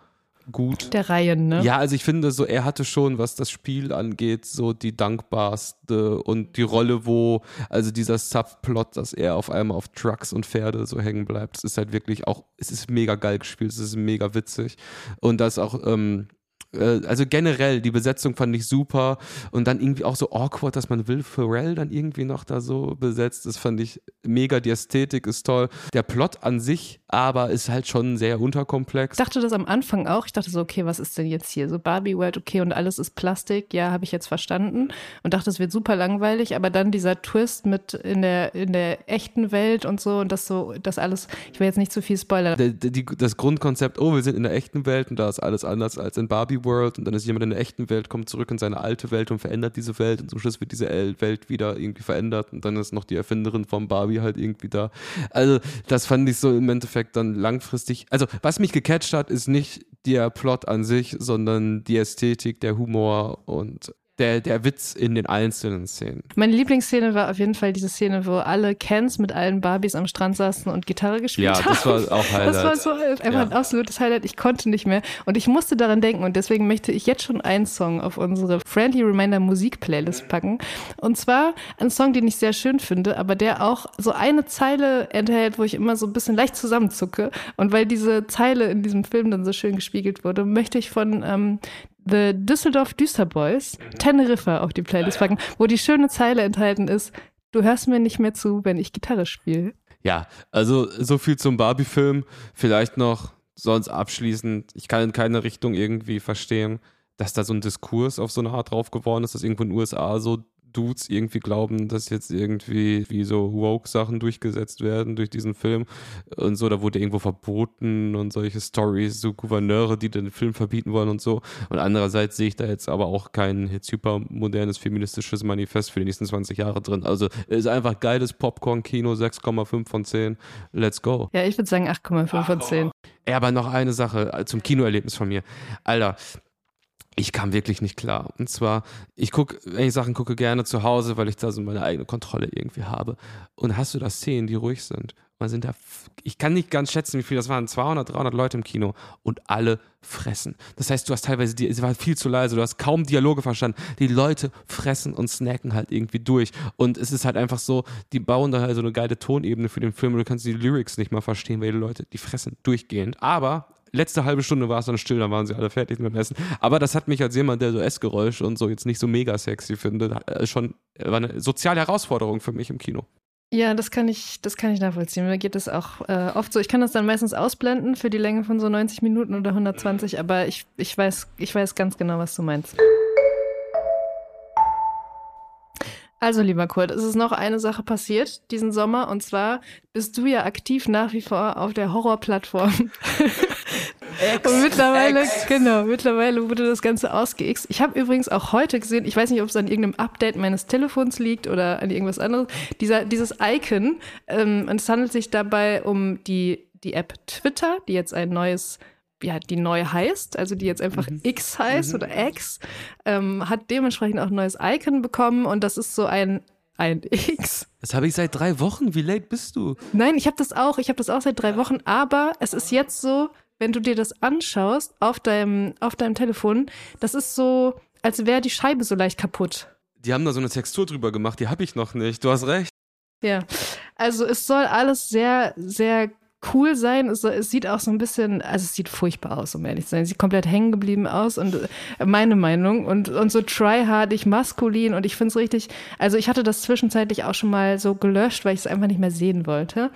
gut. Der Reihen, ne? Ja, also ich finde so, er hatte schon, was das Spiel angeht, so die dankbarste und die Rolle, wo, also dieser Subplot, dass er auf einmal auf Trucks und Pferde so hängen bleibt, ist halt wirklich auch, es ist mega geil gespielt, es ist mega witzig. Und das auch, ähm, äh, also generell, die Besetzung fand ich super und dann irgendwie auch so awkward, dass man Will Ferrell dann irgendwie noch da so besetzt. Das fand ich mega. Die Ästhetik ist toll. Der Plot an sich aber ist halt schon sehr unterkomplex. Ich dachte das am Anfang auch. Ich dachte so, okay, was ist denn jetzt hier? So Barbie World, okay, und alles ist Plastik. Ja, habe ich jetzt verstanden. Und dachte, es wird super langweilig. Aber dann dieser Twist mit in der, in der echten Welt und so und das so, das alles, ich will jetzt nicht zu viel spoilern. Die, die, das Grundkonzept, oh, wir sind in der echten Welt und da ist alles anders als in Barbie World und dann ist jemand in der echten Welt, kommt zurück in seine alte Welt und verändert diese Welt und zum Schluss wird diese Welt wieder irgendwie verändert und dann ist noch die Erfinderin von Barbie halt irgendwie da. Also das fand ich so im Endeffekt dann langfristig, also was mich gecatcht hat, ist nicht der Plot an sich, sondern die Ästhetik, der Humor und der, der Witz in den einzelnen Szenen. Meine Lieblingsszene war auf jeden Fall diese Szene, wo alle Kens mit allen Barbies am Strand saßen und Gitarre gespielt haben. Ja, das war auch Highlight. Das war so einfach ja. ein absolutes Highlight. Ich konnte nicht mehr. Und ich musste daran denken und deswegen möchte ich jetzt schon einen Song auf unsere Friendly Reminder Musik Playlist packen. Und zwar ein Song, den ich sehr schön finde, aber der auch so eine Zeile enthält, wo ich immer so ein bisschen leicht zusammenzucke. Und weil diese Zeile in diesem Film dann so schön gespiegelt wurde, möchte ich von ähm, The Düsseldorf Düsterboys Teneriffa auf die Playlist packen, wo die schöne Zeile enthalten ist, du hörst mir nicht mehr zu, wenn ich Gitarre spiele. Ja, also so viel zum Barbie-Film. Vielleicht noch sonst abschließend, ich kann in keine Richtung irgendwie verstehen, dass da so ein Diskurs auf so eine Art drauf geworden ist, dass irgendwo in den USA so Dudes irgendwie glauben, dass jetzt irgendwie wie so Woke-Sachen durchgesetzt werden durch diesen Film und so. Da wurde irgendwo verboten und solche Stories, so Gouverneure, die den Film verbieten wollen und so. Und andererseits sehe ich da jetzt aber auch kein jetzt hypermodernes feministisches Manifest für die nächsten 20 Jahre drin. Also ist einfach geiles Popcorn-Kino, 6,5 von 10. Let's go. Ja, ich würde sagen 8,5 von 10. Ja, aber noch eine Sache zum Kinoerlebnis von mir. Alter, ich kam wirklich nicht klar. Und zwar, ich gucke, wenn ich Sachen gucke, gerne zu Hause, weil ich da so meine eigene Kontrolle irgendwie habe. Und hast du da Szenen, die ruhig sind? Man sind da, ich kann nicht ganz schätzen, wie viel das waren, 200, 300 Leute im Kino und alle fressen. Das heißt, du hast teilweise, es war viel zu leise, du hast kaum Dialoge verstanden. Die Leute fressen und snacken halt irgendwie durch. Und es ist halt einfach so, die bauen da halt so eine geile Tonebene für den Film und du kannst die Lyrics nicht mal verstehen, weil die Leute, die fressen durchgehend. Aber letzte halbe Stunde war es dann still, dann waren sie alle fertig mit dem Essen. Aber das hat mich als jemand, der so Essgeräusche und so jetzt nicht so mega sexy findet, äh, schon war eine soziale Herausforderung für mich im Kino. Ja, das kann ich, das kann ich nachvollziehen. Mir geht es auch äh, oft so. Ich kann das dann meistens ausblenden für die Länge von so 90 Minuten oder 120, aber ich, ich, weiß, ich weiß ganz genau, was du meinst. Also, lieber Kurt, es ist noch eine Sache passiert diesen Sommer und zwar bist du ja aktiv nach wie vor auf der Horrorplattform. und mittlerweile, Ex. genau, mittlerweile wurde das Ganze ausgeixt. Ich habe übrigens auch heute gesehen, ich weiß nicht, ob es an irgendeinem Update meines Telefons liegt oder an irgendwas anderes, dieser, dieses Icon, ähm, und es handelt sich dabei um die, die App Twitter, die jetzt ein neues ja, die neu heißt, also die jetzt einfach mhm. X heißt mhm. oder X, ähm, hat dementsprechend auch ein neues Icon bekommen und das ist so ein ein X. Das habe ich seit drei Wochen. Wie late bist du? Nein, ich habe das auch. Ich habe das auch seit drei Wochen. Aber es ist jetzt so, wenn du dir das anschaust auf deinem, auf deinem Telefon, das ist so, als wäre die Scheibe so leicht kaputt. Die haben da so eine Textur drüber gemacht, die habe ich noch nicht. Du hast recht. Ja, also es soll alles sehr, sehr cool sein. Es, es, sieht auch so ein bisschen, also es sieht furchtbar aus, um ehrlich zu sein. Es sieht komplett hängen geblieben aus und äh, meine Meinung und, und so tryhardig maskulin und ich finde es richtig, also ich hatte das zwischenzeitlich auch schon mal so gelöscht, weil ich es einfach nicht mehr sehen wollte.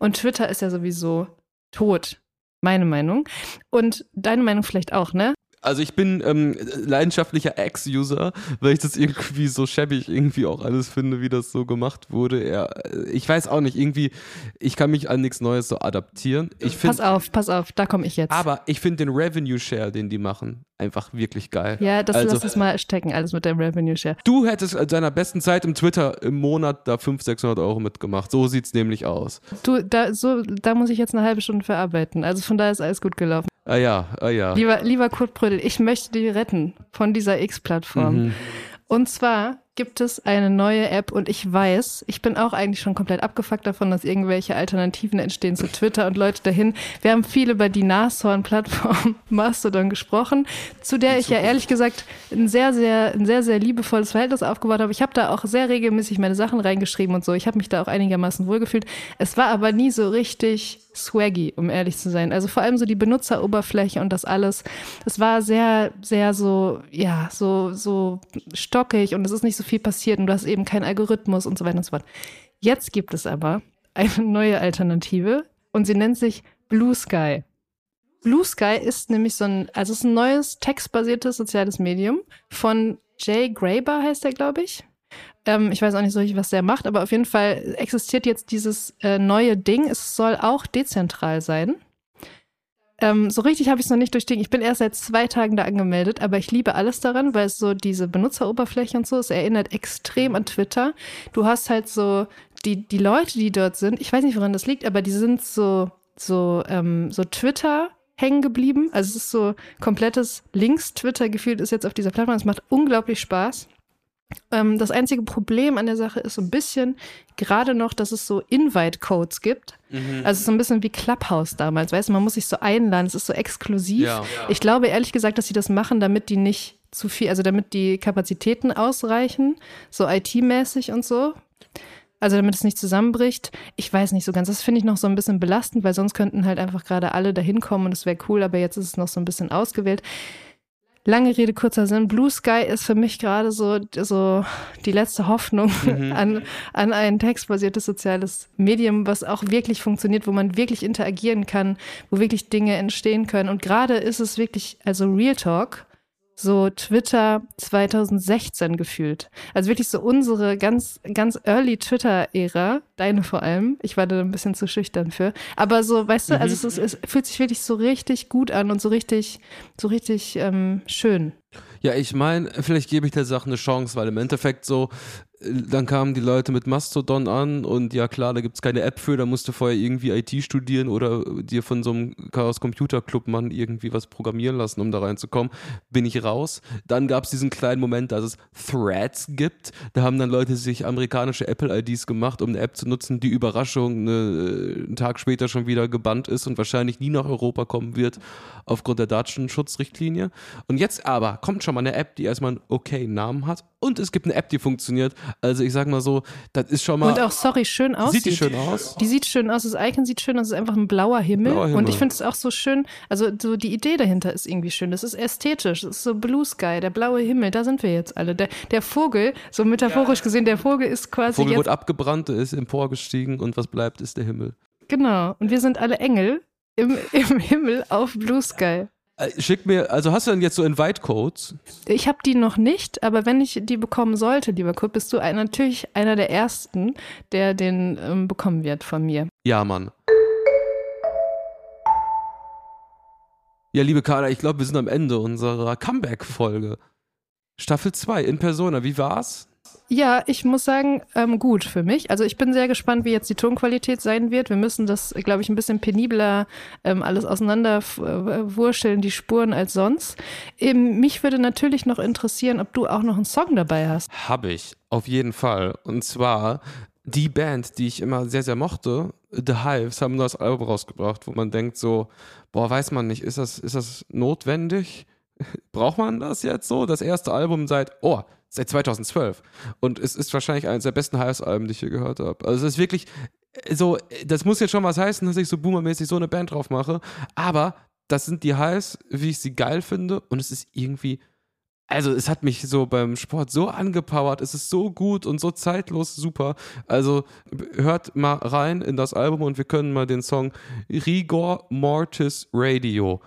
Und Twitter ist ja sowieso tot. Meine Meinung. Und deine Meinung vielleicht auch, ne? Also ich bin ähm, leidenschaftlicher Ex-User, weil ich das irgendwie so schäbig irgendwie auch alles finde, wie das so gemacht wurde. Ja, äh, ich weiß auch nicht, irgendwie, ich kann mich an nichts Neues so adaptieren. Ich find, pass auf, pass auf, da komme ich jetzt. Aber ich finde den Revenue Share, den die machen, einfach wirklich geil. Ja, das also, lass es mal stecken, alles mit dem Revenue Share. Du hättest an deiner besten Zeit im Twitter im Monat da 500, 600 Euro mitgemacht. So sieht es nämlich aus. Du, da, so, da muss ich jetzt eine halbe Stunde verarbeiten. Also von daher ist alles gut gelaufen. Ah ja, ah ja. Lieber, lieber Kurt Brödel, ich möchte dich retten von dieser X-Plattform. Mhm. Und zwar gibt es eine neue App und ich weiß, ich bin auch eigentlich schon komplett abgefuckt davon, dass irgendwelche Alternativen entstehen zu Twitter und Leute dahin. Wir haben viel über die Nashorn-Plattform Mastodon gesprochen, zu der ich ja ehrlich gesagt ein sehr, sehr, ein sehr, sehr liebevolles Verhältnis aufgebaut habe. Ich habe da auch sehr regelmäßig meine Sachen reingeschrieben und so. Ich habe mich da auch einigermaßen wohlgefühlt. Es war aber nie so richtig swaggy, um ehrlich zu sein. Also vor allem so die Benutzeroberfläche und das alles. Es war sehr, sehr so, ja, so, so stockig und es ist nicht so viel passiert und du hast eben keinen Algorithmus und so weiter und so fort. Jetzt gibt es aber eine neue Alternative und sie nennt sich Blue Sky. Blue Sky ist nämlich so ein, also es ist ein neues textbasiertes soziales Medium von Jay Graber heißt er, glaube ich. Ähm, ich weiß auch nicht so richtig, was der macht, aber auf jeden Fall existiert jetzt dieses äh, neue Ding. Es soll auch dezentral sein. Ähm, so richtig habe ich es noch nicht durchdringen. Ich bin erst seit zwei Tagen da angemeldet, aber ich liebe alles daran, weil es so diese Benutzeroberfläche und so, es erinnert extrem an Twitter. Du hast halt so die, die Leute, die dort sind, ich weiß nicht, woran das liegt, aber die sind so, so, ähm, so Twitter hängen geblieben. Also es ist so komplettes Links-Twitter gefühlt ist jetzt auf dieser Plattform. Es macht unglaublich Spaß. Ähm, das einzige Problem an der Sache ist so ein bisschen gerade noch, dass es so Invite-Codes gibt. Mhm. Also so ein bisschen wie Clubhouse damals, weißt du, man muss sich so einladen, es ist so exklusiv. Ja. Ich glaube ehrlich gesagt, dass sie das machen, damit die nicht zu viel, also damit die Kapazitäten ausreichen, so IT-mäßig und so. Also damit es nicht zusammenbricht. Ich weiß nicht so ganz. Das finde ich noch so ein bisschen belastend, weil sonst könnten halt einfach gerade alle dahin kommen und es wäre cool, aber jetzt ist es noch so ein bisschen ausgewählt lange Rede, kurzer Sinn. Blue Sky ist für mich gerade so, so die letzte Hoffnung mhm. an, an ein textbasiertes soziales Medium, was auch wirklich funktioniert, wo man wirklich interagieren kann, wo wirklich Dinge entstehen können. Und gerade ist es wirklich, also Real Talk, so Twitter 2016 gefühlt. Also wirklich so unsere ganz, ganz early Twitter-Ära, deine vor allem. Ich war da ein bisschen zu schüchtern für. Aber so, weißt du, also mhm. es, ist, es fühlt sich wirklich so richtig gut an und so richtig, so richtig ähm, schön. Ja, ich meine, vielleicht gebe ich der Sache eine Chance, weil im Endeffekt so, dann kamen die Leute mit Mastodon an und ja klar, da gibt es keine App für, da musst du vorher irgendwie IT studieren oder dir von so einem Chaos Computer Club Mann irgendwie was programmieren lassen, um da reinzukommen. Bin ich raus. Dann gab es diesen kleinen Moment, dass es Threads gibt. Da haben dann Leute sich amerikanische Apple-IDs gemacht, um eine App zu nutzen, die Überraschung eine, äh, einen Tag später schon wieder gebannt ist und wahrscheinlich nie nach Europa kommen wird aufgrund der Datenschutzrichtlinie. Und jetzt aber kommt schon mal eine App, die erstmal einen okay Namen hat und es gibt eine App, die funktioniert. Also ich sag mal so, das ist schon mal. Und auch, sorry, schön aussieht. Sieht die schön aus? Die sieht schön aus, das Icon sieht schön aus, es ist einfach ein blauer Himmel. Blauer Himmel. Und ich finde es auch so schön, also so die Idee dahinter ist irgendwie schön. Das ist ästhetisch, das ist so Blue Sky, der blaue Himmel, da sind wir jetzt alle. Der, der Vogel, so metaphorisch gesehen, der Vogel ist quasi. Vogel jetzt, wird abgebrannt, ist emporgestiegen und was bleibt, ist der Himmel. Genau. Und wir sind alle Engel im, im Himmel auf Blue Sky. Äh, Schick mir, also hast du denn jetzt so Invite-Codes? Ich habe die noch nicht, aber wenn ich die bekommen sollte, lieber Kurt, bist du ein, natürlich einer der Ersten, der den ähm, bekommen wird von mir. Ja, Mann. Ja, liebe Carla, ich glaube, wir sind am Ende unserer Comeback-Folge. Staffel 2 in Persona, wie war's? Ja, ich muss sagen, ähm, gut für mich. Also ich bin sehr gespannt, wie jetzt die Tonqualität sein wird. Wir müssen das, glaube ich, ein bisschen penibler ähm, alles auseinanderwurscheln, die Spuren als sonst. Ähm, mich würde natürlich noch interessieren, ob du auch noch einen Song dabei hast. Hab ich, auf jeden Fall. Und zwar die Band, die ich immer sehr, sehr mochte, The Hives, haben das Album rausgebracht, wo man denkt so, boah, weiß man nicht, ist das, ist das notwendig? Braucht man das jetzt so? Das erste Album seit, oh, seit 2012. Und es ist wahrscheinlich eines der besten Hives-Alben, die ich je gehört habe. Also es ist wirklich so, das muss jetzt schon was heißen, dass ich so boomermäßig so eine Band drauf mache. Aber das sind die Hives, wie ich sie geil finde. Und es ist irgendwie, also es hat mich so beim Sport so angepowert. Es ist so gut und so zeitlos super. Also hört mal rein in das Album und wir können mal den Song Rigor Mortis Radio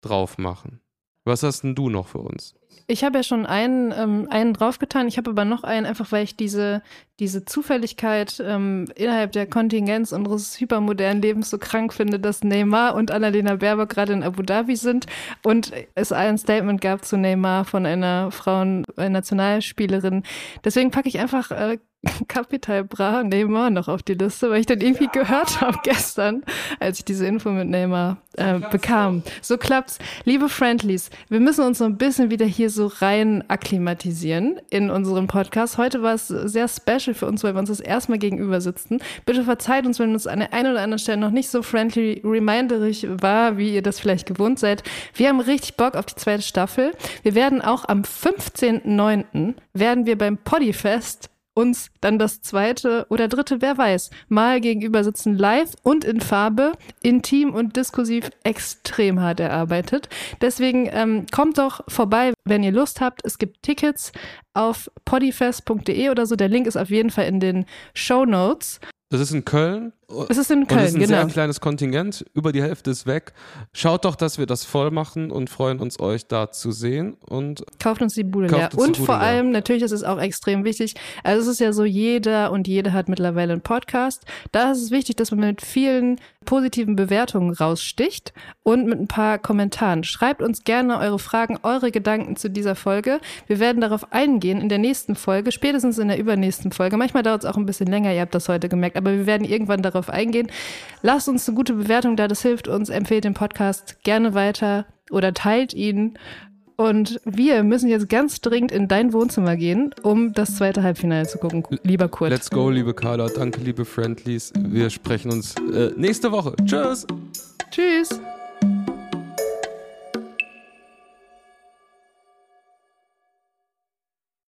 drauf machen. Was hast denn du noch für uns? Ich habe ja schon einen, ähm, einen draufgetan. Ich habe aber noch einen, einfach weil ich diese, diese Zufälligkeit ähm, innerhalb der Kontingenz unseres hypermodernen Lebens so krank finde, dass Neymar und Annalena Baerbock gerade in Abu Dhabi sind und es ein Statement gab zu Neymar von einer Frauen-Nationalspielerin. Deswegen packe ich einfach äh, Capital Bra Neymar noch auf die Liste, weil ich dann irgendwie gehört habe gestern, als ich diese Info mit Neymar äh, bekam. So klappt's. Liebe Friendlies, wir müssen uns so ein bisschen wieder hier so rein akklimatisieren in unserem Podcast. Heute war es sehr special für uns, weil wir uns das erstmal gegenüber sitzen. Bitte verzeiht uns, wenn uns an der einen oder anderen Stelle noch nicht so friendly reminderig war, wie ihr das vielleicht gewohnt seid. Wir haben richtig Bock auf die zweite Staffel. Wir werden auch am 15.09. werden wir beim Poddyfest uns dann das zweite oder dritte, wer weiß, mal gegenüber sitzen, live und in Farbe, intim und diskursiv extrem hart erarbeitet. Deswegen ähm, kommt doch vorbei, wenn ihr Lust habt. Es gibt Tickets auf podifest.de oder so. Der Link ist auf jeden Fall in den Show Notes. Das ist in Köln. Es ist in Köln, und es ist ein genau. sehr kleines Kontingent. Über die Hälfte ist weg. Schaut doch, dass wir das voll machen und freuen uns, euch da zu sehen. Und Kauft uns die Bude leer. Und vor leer. allem, natürlich, das ist auch extrem wichtig. Also es ist ja so, jeder und jede hat mittlerweile einen Podcast. Da ist es wichtig, dass man mit vielen positiven Bewertungen raussticht und mit ein paar Kommentaren. Schreibt uns gerne eure Fragen, eure Gedanken zu dieser Folge. Wir werden darauf eingehen in der nächsten Folge, spätestens in der übernächsten Folge. Manchmal dauert es auch ein bisschen länger, ihr habt das heute gemerkt, aber wir werden irgendwann darauf eingehen. Lasst uns eine gute Bewertung da, das hilft uns. Empfehlt den Podcast gerne weiter oder teilt ihn. Und wir müssen jetzt ganz dringend in dein Wohnzimmer gehen, um das zweite Halbfinale zu gucken, lieber Kurt. let's go, liebe Carla. Danke, liebe Friendlies. Wir sprechen uns äh, nächste Woche. Tschüss. Tschüss.